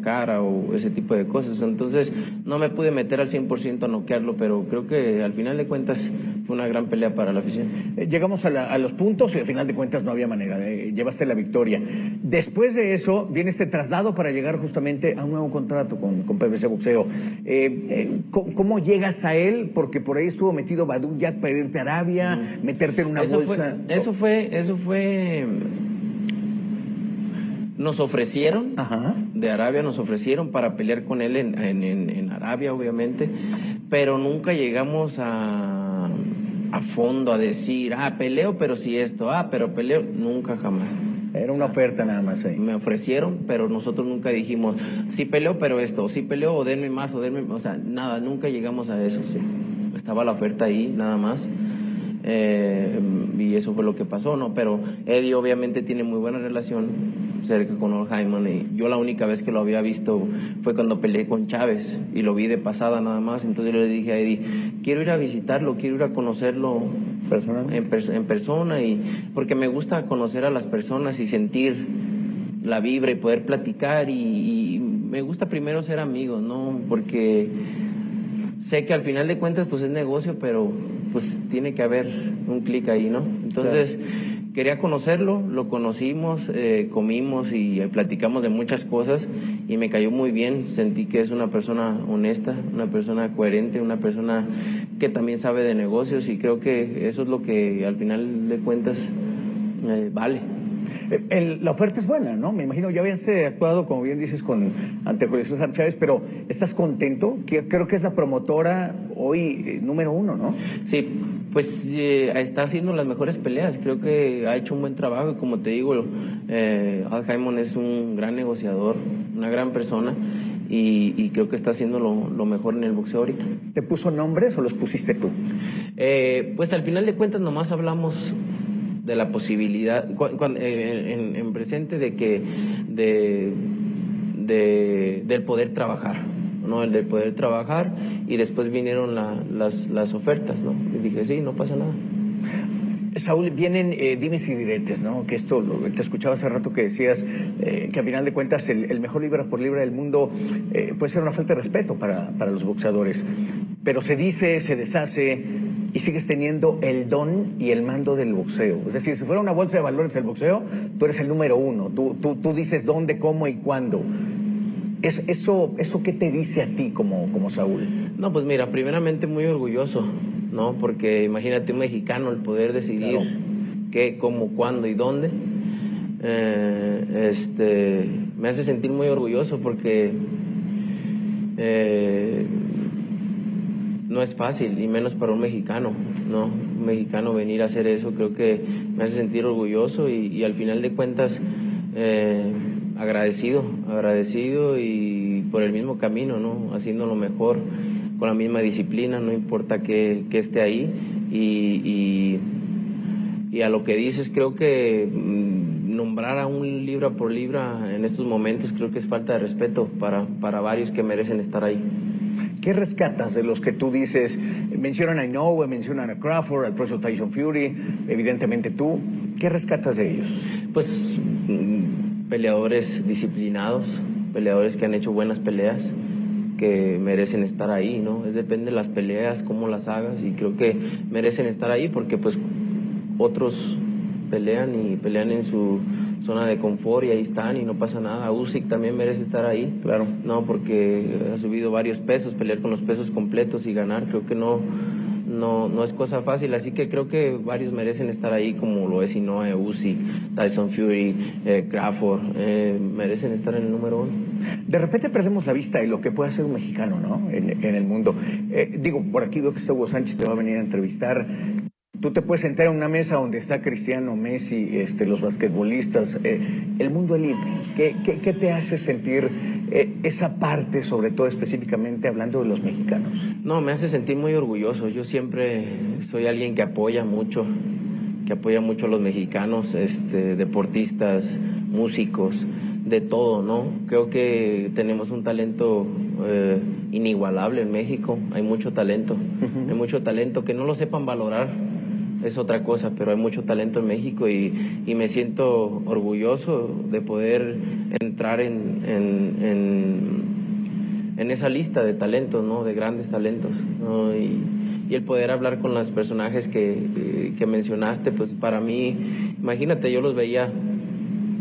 cara o ese tipo de cosas. Entonces, no me pude meter al 100% a noquearlo, pero creo que al final de cuentas fue una gran pelea para la afición. Eh, llegamos a, los puntos y al final de cuentas no había manera. Eh, llevaste la victoria. Después de eso, viene este traslado para llegar justamente a un nuevo contrato con, con PBC Boxeo. Eh, ¿cómo, llegas a él? Porque por ahí estuvo metido Badu ya para irte a Arabia, meterte en una bolsa. eso fue, eso fue nos ofrecieron, de Arabia nos ofrecieron para pelear con él en, en, Arabia, obviamente, pero nunca llegamos a, a fondo a decir, ah, peleo, pero si esto, ah, pero peleo, nunca jamás. Era una oferta nada más. Me ofrecieron, pero nosotros nunca dijimos, sí peleo, pero esto, sí peleo, o denme más, o denme, o sea, nada, nunca llegamos a eso. Estaba la oferta ahí, nada más. Eh, y eso fue lo que pasó, ¿no? Pero Eddie obviamente tiene muy buena relación cerca con Old Hyman y yo la única vez que lo había visto fue cuando peleé con Chávez y lo vi de pasada nada más, entonces yo le dije a Eddie, quiero ir a visitarlo, quiero ir a conocerlo en, en persona y porque me gusta conocer a las personas y sentir la vibra y poder platicar y, y me gusta primero ser amigo, ¿no? Porque sé que al final de cuentas pues es negocio, pero pues tiene que haber un clic ahí, ¿no? Entonces quería conocerlo, lo conocimos, eh, comimos y platicamos de muchas cosas y me cayó muy bien, sentí que es una persona honesta, una persona coherente, una persona que también sabe de negocios y creo que eso es lo que al final de cuentas eh, vale. Eh, la oferta es buena, ¿no? Me imagino, ya habías actuado, como bien dices, con ante Julio César Chávez, pero ¿estás contento? creo que es la promotora hoy número uno, ¿no? Sí, pues eh, está haciendo las mejores peleas. Creo que ha hecho un buen trabajo y como te digo, eh, Al es un gran negociador, una gran persona y, creo que está haciendo lo, mejor en el boxeo ahorita. ¿Te puso nombres o los pusiste tú? Eh, pues al final de cuentas nomás hablamos de la posibilidad, eh, en, presente de que, de, de, del poder trabajar. ¿No? El de poder trabajar y después vinieron las, las ofertas, ¿no? Y dije, sí, no pasa nada. Saúl, vienen eh, dimes y diretes, ¿no? Que esto, lo, te escuchaba hace rato que decías eh, que a final de cuentas el, mejor libra por libra del mundo eh, puede ser una falta de respeto para, para los boxeadores. Pero se dice, se deshace y sigues teniendo el don y el mando del boxeo. Es decir, si fuera una bolsa de valores el boxeo, tú eres el número uno. Tú, tú, tú dices dónde, cómo y cuándo. Es, eso, ¿Eso qué te dice a ti como, como Saúl? No, pues mira, primeramente muy orgulloso, ¿no? Porque imagínate un mexicano el poder decidir qué, cómo, cuándo y dónde. eh, este, me hace sentir muy orgulloso porque eh, no es fácil, y menos para un mexicano, ¿no? Un mexicano venir a hacer eso creo que me hace sentir orgulloso y, al final de cuentas eh, agradecido, agradecido y por el mismo camino, ¿no? Haciendo lo mejor, con la misma disciplina, no importa que, esté ahí y, y, a lo que dices creo que mm, nombrar a un libra por libra en estos momentos creo que es falta de respeto para, para varios que merecen estar ahí. ¿Qué rescatas de los que tú dices? Mencionan a Inoue, mencionan a Crawford, al propio Tyson Fury, evidentemente tú. ¿Qué rescatas de ellos? Pues mm, peleadores disciplinados, peleadores que han hecho buenas peleas, que merecen estar ahí, ¿no? Es depende de las peleas, cómo las hagas y creo que merecen estar ahí porque pues otros pelean y pelean en su zona de confort y ahí están y no pasa nada. Usyk también merece estar ahí. Claro. No, porque ha subido varios pesos, pelear con los pesos completos y ganar, creo que no, no, es cosa fácil. Así que creo que varios merecen estar ahí, como lo es Inoue, Usyk, Tyson Fury, eh, Crawford, eh, merecen estar en el número uno. De repente perdemos la vista de lo que puede hacer un mexicano, ¿no? En, el mundo. Eh, digo, por aquí veo que este Hugo Sánchez te va a venir a entrevistar. Tú te puedes sentar en una mesa donde está Cristiano, Messi, este, los basquetbolistas, el mundo elite. ¿Qué, qué, te hace sentir eh, esa parte, sobre todo específicamente hablando de los mexicanos? No, me hace sentir muy orgulloso. Yo siempre soy alguien que apoya mucho, que apoya mucho a los mexicanos, este, deportistas, músicos, de todo, ¿no? Creo que tenemos un talento eh, inigualable en México. Hay mucho talento, hay mucho talento que no lo sepan valorar es otra cosa, pero hay mucho talento en México y, me siento orgulloso de poder entrar en, en, esa lista de talentos, ¿no? de grandes talentos. Y, el poder hablar con los personajes que, que mencionaste, pues para mí, imagínate, yo los veía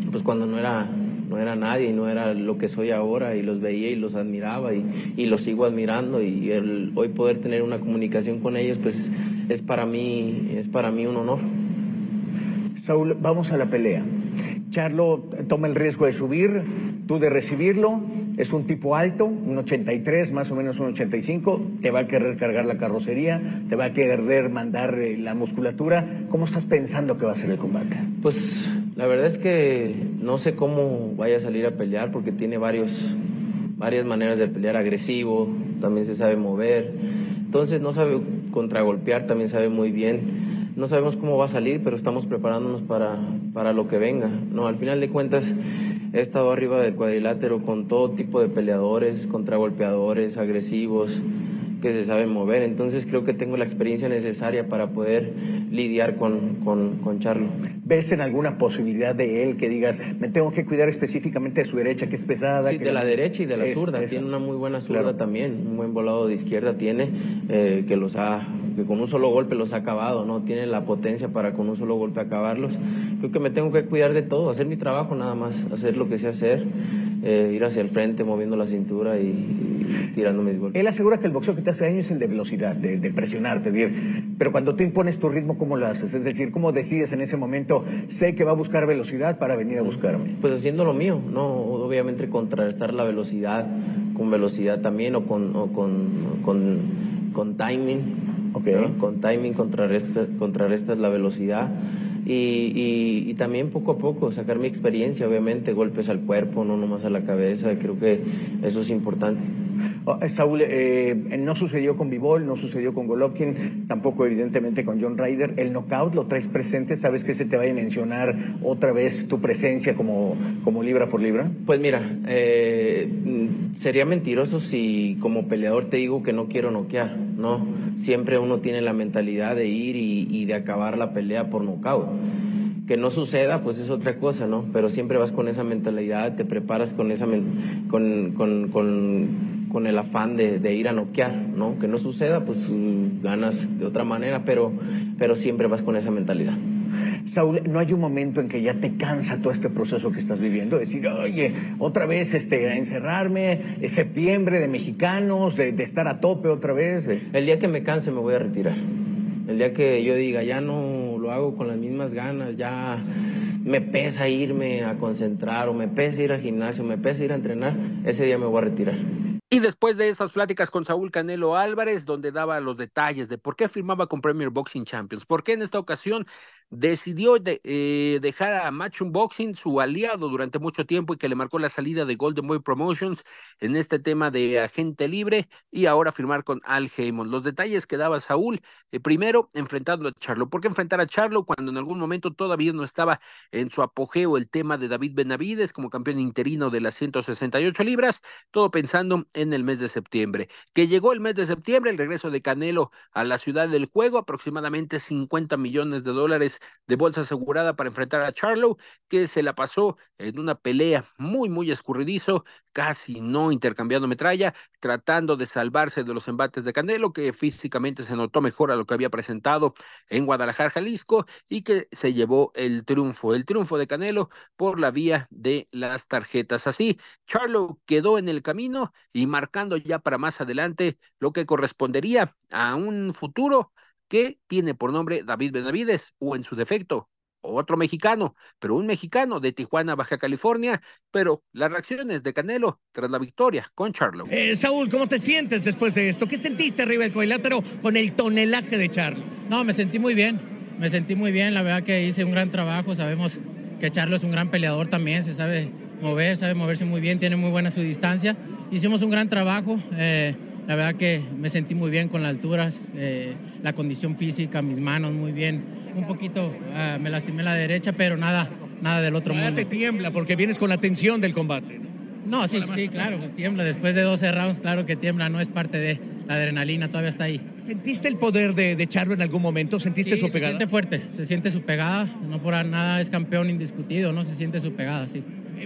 pues cuando no era no era nadie y no era lo que soy ahora y los veía y los admiraba y, y los sigo admirando y el, hoy poder tener una comunicación con ellos pues es para mí, es para mí un honor. Saúl, vamos a la pelea. Charlo toma el riesgo de subir, tú de recibirlo. Es un tipo alto, un 83, más o menos un 85. Te va a querer cargar la carrocería, te va a querer mandar eh, la musculatura. ¿Cómo estás pensando que va a ser el combate? Pues la verdad es que no sé cómo vaya a salir a pelear porque tiene varios, varias maneras de pelear agresivo, también se sabe mover. Entonces no sabe contragolpear, también sabe muy bien. No sabemos cómo va a salir, pero estamos preparándonos para, para lo que venga. No, al final de cuentas he estado arriba del cuadrilátero con todo tipo de peleadores, contragolpeadores, agresivos, que se saben mover. Entonces creo que tengo la experiencia necesaria para poder lidiar con, con, con, Charlo. ¿Ves en alguna posibilidad de él que digas, me tengo que cuidar específicamente de su derecha, que es pesada? Sí, de la derecha y de la zurda. Tiene una muy buena zurda también, un buen volado de izquierda tiene, eh, que los ha que con un solo golpe los ha acabado, ¿no? Tiene la potencia para con un solo golpe acabarlos. Creo que me tengo que cuidar de todo, hacer mi trabajo nada más, hacer lo que sé hacer, eh, ir hacia el frente moviendo la cintura y, <laughs> tirando mis golpes. Él asegura que el boxeo que te hace daño es el de velocidad, de, de presionarte, de pero cuando tú impones tu ritmo, ¿cómo lo haces? Es decir, ¿cómo decides en ese momento, sé que va a buscar velocidad para venir a buscarme? Pues haciendo lo mío, ¿no? Obviamente contrarrestar la velocidad con velocidad también o con, o con, con, con timing con timing contrarrestas, contrarrestas la velocidad. Y, y, también poco a poco sacar mi experiencia, obviamente, golpes al cuerpo, no nomás a la cabeza, creo que eso es importante. Oh, eh, Saúl, eh, no sucedió con Bivol, no sucedió con Golovkin, tampoco evidentemente con John Ryder. El knockout lo traes presente, ¿sabes que se te va a mencionar otra vez tu presencia como, como libra por libra? Pues mira, eh, sería mentiroso si como peleador te digo que no quiero noquear, ¿no? Siempre uno tiene la mentalidad de ir y, de acabar la pelea por knockout que no suceda, pues es otra cosa, ¿no? Pero siempre vas con esa mentalidad, te preparas con esa con, con, con el afán de, ir a noquear, ¿no? Que no suceda, pues ganas de otra manera, pero, pero siempre vas con esa mentalidad. Saúl, ¿no hay un momento en que ya te cansa todo este proceso que estás viviendo? Decir, oye, otra vez este, a encerrarme, es septiembre de mexicanos, de, de, estar a tope otra vez. El día que me canse me voy a retirar. El día que yo diga, ya no lo hago con las mismas ganas, ya me pesa irme a concentrar o me pesa ir al gimnasio, me pesa ir a entrenar, ese día me voy a retirar. Y después de esas pláticas con Saúl Canelo Álvarez, donde daba los detalles de por qué firmaba con Premier Boxing Champions, por qué en esta ocasión decidió de, eh, dejar a Matchroom Boxing, su aliado durante mucho tiempo y que le marcó la salida de Golden Boy Promotions en este tema de agente libre y ahora firmar con Al Heyman. Los detalles que daba Saúl, eh, primero enfrentando a Charlo. ¿Por qué enfrentar a Charlo cuando en algún momento todavía no estaba en su apogeo el tema de David Benavides como campeón interino de las 168 libras? Todo pensando en el mes de septiembre. Que llegó el mes de septiembre, el regreso de Canelo a la ciudad del juego, aproximadamente 50 millones de dólares de bolsa asegurada para enfrentar a Charlo, que se la pasó en una pelea muy, muy escurridizo, casi no intercambiando metralla, tratando de salvarse de los embates de Canelo, que físicamente se notó mejor a lo que había presentado en Guadalajara, Jalisco, y que se llevó el triunfo, el triunfo de Canelo por la vía de las tarjetas. Así, Charlo quedó en el camino y marcando ya para más adelante lo que correspondería a un futuro que tiene por nombre David Benavides o en su defecto otro mexicano, pero un mexicano de Tijuana, Baja California, pero las reacciones de Canelo tras la victoria con Charlo. Eh, Saúl, ¿cómo te sientes después de esto? ¿Qué sentiste arriba del cuadrilátero con el tonelaje de Charlo? No, me sentí muy bien, me sentí muy bien, la verdad que hice un gran trabajo, sabemos que Charlo es un gran peleador también, se sabe mover, sabe moverse muy bien, tiene muy buena su distancia, hicimos un gran trabajo. Eh, la verdad que me sentí muy bien con las alturas, eh, la condición física, mis manos muy bien. Un poquito uh, me lastimé la derecha, pero nada, nada del otro Ahora mundo. te tiembla porque vienes con la tensión del combate. No, sí, sí, claro, pues tiembla. Después de 12 rounds, claro que tiembla, no es parte de la adrenalina, todavía está ahí. ¿Sentiste el poder de, de Charlo en algún momento? ¿Sentiste Sí, su se pegada? siente fuerte, se siente su pegada, no por nada es campeón indiscutido, no se siente su pegada, sí.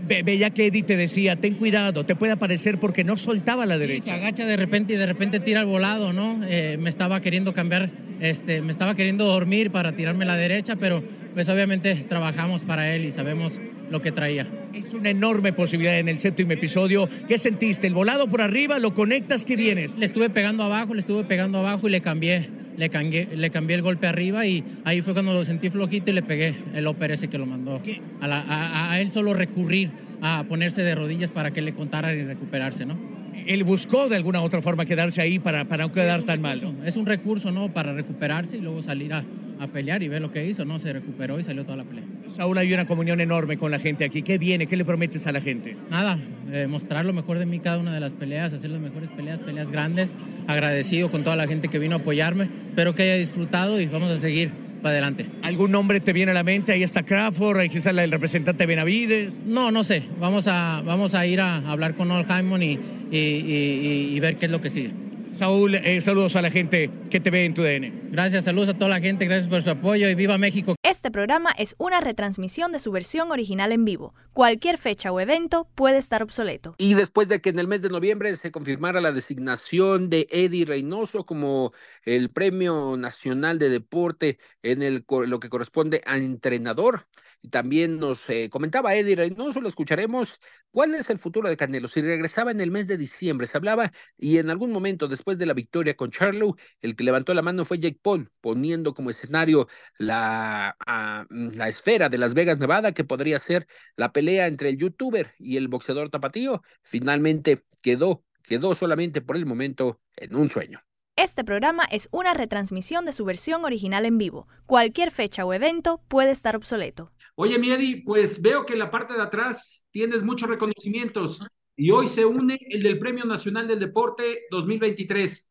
Ve- veía que Eddie te decía, ten cuidado, te puede aparecer porque no soltaba la Sí, se derecha. agacha de repente y de repente tira al volado, ¿no? Eh, me estaba queriendo cambiar, este, me estaba queriendo dormir para tirarme la derecha, pero pues obviamente trabajamos para él y sabemos lo que traía. Es una enorme posibilidad en el séptimo episodio. ¿Qué sentiste? ¿El volado por arriba? ¿Lo conectas? ¿Qué vienes? Le estuve pegando abajo, le estuve pegando abajo y le cambié, le cambié, le cambié el golpe arriba y ahí fue cuando lo sentí flojito y le pegué el upper ese que lo mandó. A, la- a- a él solo recurrir a ponerse de rodillas para que le contaran y recuperarse, ¿no? Él buscó de alguna otra forma quedarse ahí para, para no quedar tan mal. ¿no? Es un recurso, ¿no? Para recuperarse y luego salir a, a pelear y ver lo que hizo, ¿no? Se recuperó y salió toda la pelea. Saúl, hay una comunión enorme con la gente aquí. ¿Qué viene? ¿Qué le prometes a la gente? Nada, eh, mostrar lo mejor de mí cada una de las peleas, hacer las mejores peleas, peleas grandes, agradecido con toda la gente que vino a apoyarme, espero que haya disfrutado y vamos a seguir para adelante. ¿Algún nombre te viene a la mente? Ahí está Crawford, ahí está el representante Benavides. No, no sé, vamos a, vamos a ir a hablar con Ol Haimon y, y, y- y ver qué es lo que sigue. Saúl, eh, saludos a la gente que te ve en tu DN. Gracias, saludos a toda la gente, gracias por su apoyo y viva México. Este programa es una retransmisión de su versión original en vivo. Cualquier fecha o evento puede estar obsoleto. Y después de que en el mes de noviembre se confirmara la designación de Eddie Reynoso como el Premio Nacional de Deporte en el, lo que corresponde al entrenador, también nos eh, comentaba Eddie Reynoso, lo escucharemos, cuál es el futuro de Canelo. Si regresaba en el mes de diciembre, se hablaba, y en algún momento después de la victoria con Charlo, el que levantó la mano fue Jake Paul, poniendo como escenario la, ah, la esfera de Las Vegas, Nevada, que podría ser la pelea entre el youtuber y el boxeador tapatío. Finalmente quedó, quedó solamente por el momento en un sueño. Este programa es una retransmisión de su versión original en vivo. Cualquier fecha o evento puede estar obsoleto. Oye, Miedi, pues veo que en la parte de atrás tienes muchos reconocimientos y hoy se une el del Premio Nacional del Deporte 2023.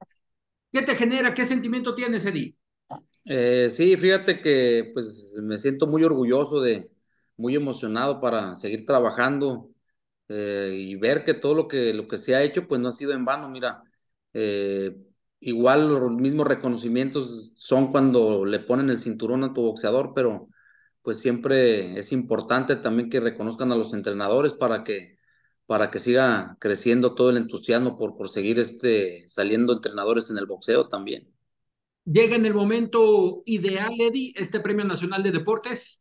¿Qué te genera? ¿Qué sentimiento tienes, Eddie? Eh, sí, fíjate que pues me siento muy orgulloso de, muy emocionado para seguir trabajando eh, y ver que todo lo que, lo que se ha hecho pues no ha sido en vano. Mira, eh, igual los mismos reconocimientos son cuando le ponen el cinturón a tu boxeador, pero pues siempre es importante también que reconozcan a los entrenadores para que, para que siga creciendo todo el entusiasmo por, por seguir este, saliendo entrenadores en el boxeo también. ¿Llega en el momento ideal, Eddie, este Premio Nacional de Deportes?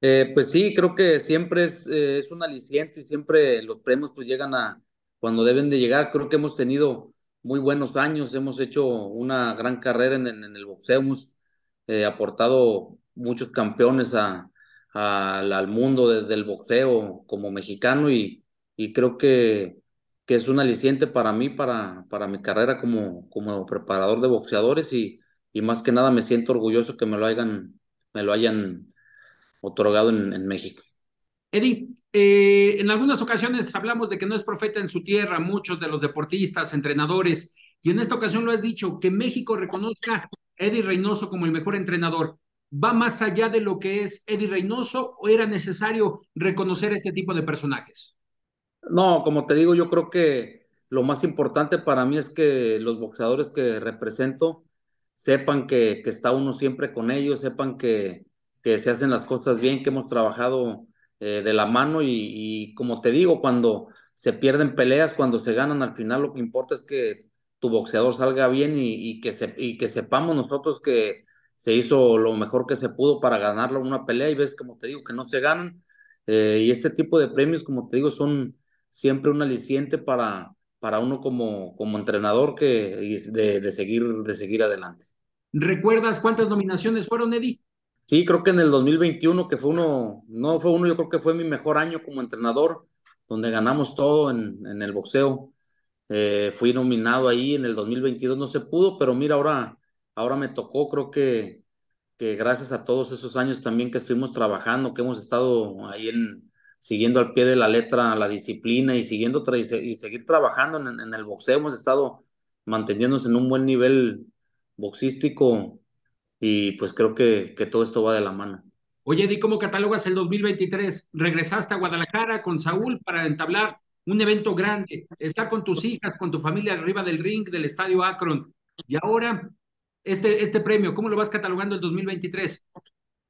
Eh, pues sí, creo que siempre es, eh, es un aliciente y siempre los premios pues llegan a cuando deben de llegar. Creo que hemos tenido muy buenos años, hemos hecho una gran carrera en, en- en el boxeo, hemos eh, aportado muchos campeones a, al, al mundo de, del boxeo como mexicano y, creo que, es un aliciente para mí, para, para mi carrera como, preparador de boxeadores y, y más que nada me siento orgulloso que me lo hayan, me lo hayan otorgado en, en México. Eddie, eh, en algunas ocasiones hablamos de que no es profeta en su tierra, muchos de los deportistas, entrenadores, y en esta ocasión lo has dicho, que México reconozca a Eddie Reynoso como el mejor entrenador. ¿Va más allá de lo que es Eddie Reynoso o era necesario reconocer este tipo de personajes? No, como te digo, yo creo que lo más importante para mí es que los boxeadores que represento sepan que, que está uno siempre con ellos, sepan que, que se hacen las cosas bien, que hemos trabajado eh, de la mano y, como te digo, cuando se pierden peleas, cuando se ganan, al final lo que importa es que tu boxeador salga bien y que, se, y que sepamos nosotros que se hizo lo mejor que se pudo para ganarlo una pelea y ves, como te digo, que no se ganan. Eh, y este tipo de premios, como te digo, son siempre un aliciente para, para uno como, como entrenador que, de, de, seguir, de seguir adelante. ¿Recuerdas cuántas nominaciones fueron, Eddie? Sí, creo que en el 2021, que fue uno, no fue uno, yo creo que fue mi mejor año como entrenador, donde ganamos todo en, en el boxeo. Eh, fui nominado ahí en el 2022, no se pudo, pero mira, ahora, ahora me tocó, creo que, que gracias a todos esos años también que estuvimos trabajando, que hemos estado ahí en, siguiendo al pie de la letra la disciplina y siguiendo y, y seguir trabajando en, en el boxeo, hemos estado manteniéndonos en un buen nivel boxístico y pues creo que, que todo esto va de la mano. Oye, Eddie, ¿cómo catalogas el 2023? Regresaste a Guadalajara con Saúl para entablar un evento grande, estar con tus hijas, con tu familia arriba del ring del Estadio Akron. Y ahora, este, este premio, ¿cómo lo vas catalogando el 2023?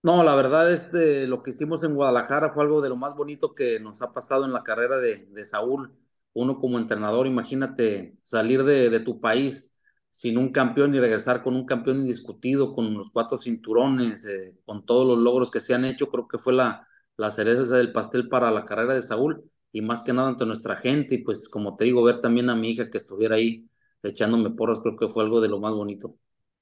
No, la verdad, este, lo que hicimos en Guadalajara fue algo de lo más bonito que nos ha pasado en la carrera de, de Saúl. Uno como entrenador, imagínate salir de, tu país sin un campeón y regresar con un campeón indiscutido, con los cuatro cinturones, eh, con todos los logros que se han hecho, creo que fue la, la cereza del pastel para la carrera de Saúl y más que nada ante nuestra gente y pues como te digo, ver también a mi hija que estuviera ahí echándome porras, creo que fue algo de lo más bonito.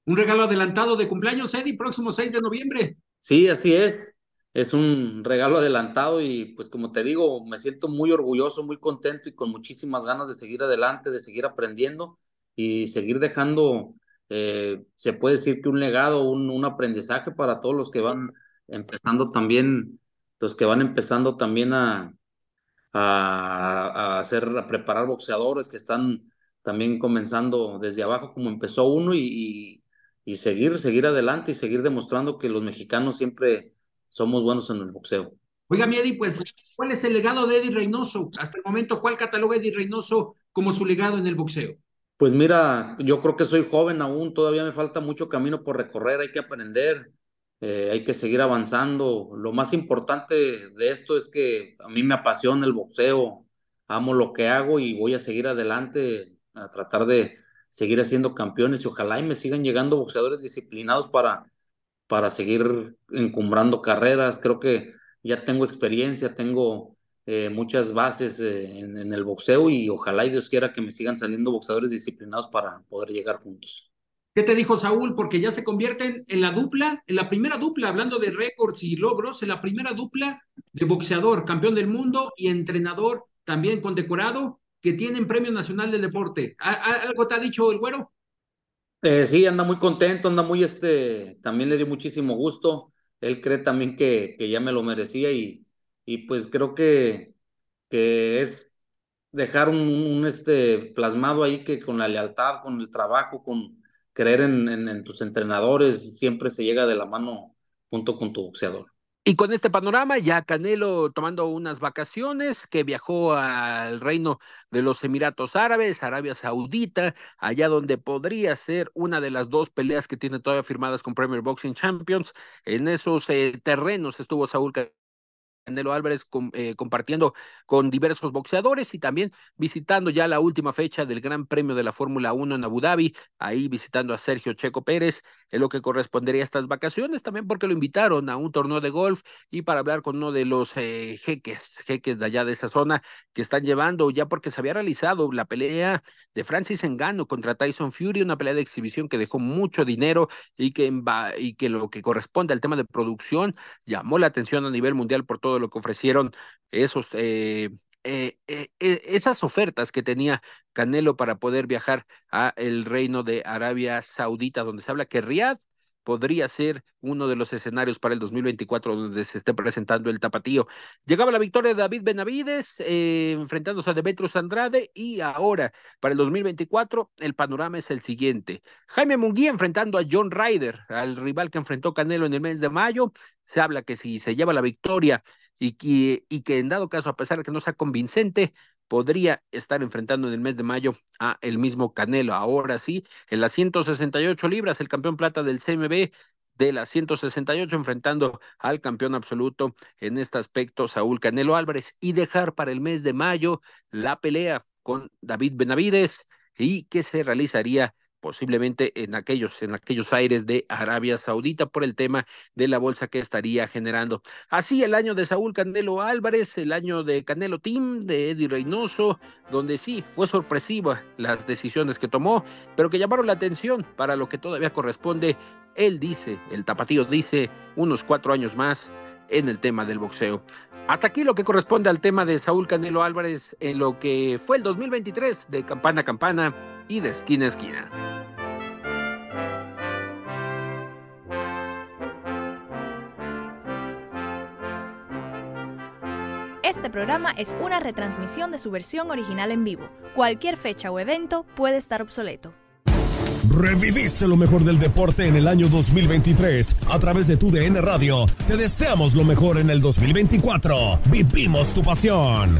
Un regalo adelantado de cumpleaños, Eddie, próximo 6 de noviembre. Sí, así es. Es un regalo adelantado y pues como te digo, me siento muy orgulloso, muy contento y con muchísimas ganas de seguir adelante, de seguir aprendiendo y seguir dejando, eh, se puede decir que un legado, un, un, aprendizaje para todos los que van empezando también, los que van empezando también a, a, a hacer, a preparar boxeadores que están también comenzando desde abajo como empezó uno y, y, seguir, seguir adelante y seguir demostrando que los mexicanos siempre somos buenos en el boxeo. Oiga, mi Eddie, pues, ¿cuál es el legado de Eddie Reynoso? Hasta el momento, ¿cuál cataloga Eddie Reynoso como su legado en el boxeo? Pues mira, yo creo que soy joven aún, todavía me falta mucho camino por recorrer, hay que aprender, eh, hay que seguir avanzando. Lo más importante de esto es que a mí me apasiona el boxeo, amo lo que hago y voy a seguir adelante a tratar de seguir haciendo campeones y ojalá y me sigan llegando boxeadores disciplinados para, para seguir encumbrando carreras. Creo que ya tengo experiencia, tengo eh, muchas bases eh, en, en, el boxeo y ojalá y Dios quiera que me sigan saliendo boxeadores disciplinados para poder llegar juntos. ¿Qué te dijo Saúl? Porque ya se convierten en la dupla, en la primera dupla, hablando de récords y logros, en la primera dupla de boxeador, campeón del mundo y entrenador también condecorado, que tienen Premio Nacional del Deporte. ¿Algo te ha dicho el güero? Eh, sí, anda muy contento, anda muy, este, también le dio muchísimo gusto. Él cree también que, que ya me lo merecía y, y pues creo que, que es dejar un, este plasmado ahí que con la lealtad, con el trabajo, con creer en, en, tus entrenadores, siempre se llega de la mano junto con tu boxeador. Y con este panorama, ya Canelo tomando unas vacaciones, que viajó al reino de los Emiratos Árabes, Arabia Saudita, allá donde podría ser una de las dos peleas que tiene todavía firmadas con Premier Boxing Champions. En esos eh, terrenos estuvo Saúl Canelo Álvarez eh, compartiendo con diversos boxeadores y también visitando ya la última fecha del Gran Premio de la Fórmula 1 en Abu Dhabi, ahí visitando a Sergio Checo Pérez, en lo que correspondería a estas vacaciones, también porque lo invitaron a un torneo de golf y para hablar con uno de los eh, jeques, jeques de allá de esa zona que están llevando, ya porque se había realizado la pelea de Francis Engano contra Tyson Fury, una pelea de exhibición que dejó mucho dinero y que, y que lo que corresponde al tema de producción llamó la atención a nivel mundial por todo todo lo que ofrecieron esos, eh, eh, eh, esas ofertas que tenía Canelo para poder viajar a el reino de Arabia Saudita, donde se habla que Riyadh podría ser uno de los escenarios para el 2024 donde se esté presentando el tapatío. Llegaba la victoria de David Benavides enfrentándose a Demetrius Andrade y ahora para el 2024 el panorama es el siguiente. Jaime Munguía enfrentando a John Ryder, al rival que enfrentó Canelo en el mes de mayo. Se habla que si se lleva la victoria y que, y que en dado caso, a pesar de que no sea convincente, podría estar enfrentando en el mes de mayo a el mismo Canelo. Ahora sí, en las 168 libras, el campeón plata del CMB de las 168 enfrentando al campeón absoluto en este aspecto, Saúl Canelo Álvarez, y dejar para el mes de mayo la pelea con David Benavides y que se realizaría posiblemente en aquellos, en aquellos aires de Arabia Saudita por el tema de la bolsa que estaría generando. Así el año de Saúl Canelo Álvarez, el año de Canelo Team, de Eddie Reynoso, donde sí fue sorpresiva las decisiones que tomó, pero que llamaron la atención para lo que todavía corresponde. Él dice, el tapatío dice, unos cuatro años más en el tema del boxeo. Hasta aquí lo que corresponde al tema de Saúl Canelo Álvarez en lo que fue el 2023 de campana a campana y de esquina a esquina. Este programa es una retransmisión de su versión original en vivo. Cualquier fecha o evento puede estar obsoleto. Reviviste lo mejor del deporte en el año 2023 a través de tu DN Radio. Te deseamos lo mejor en el 2024. Vivimos tu pasión.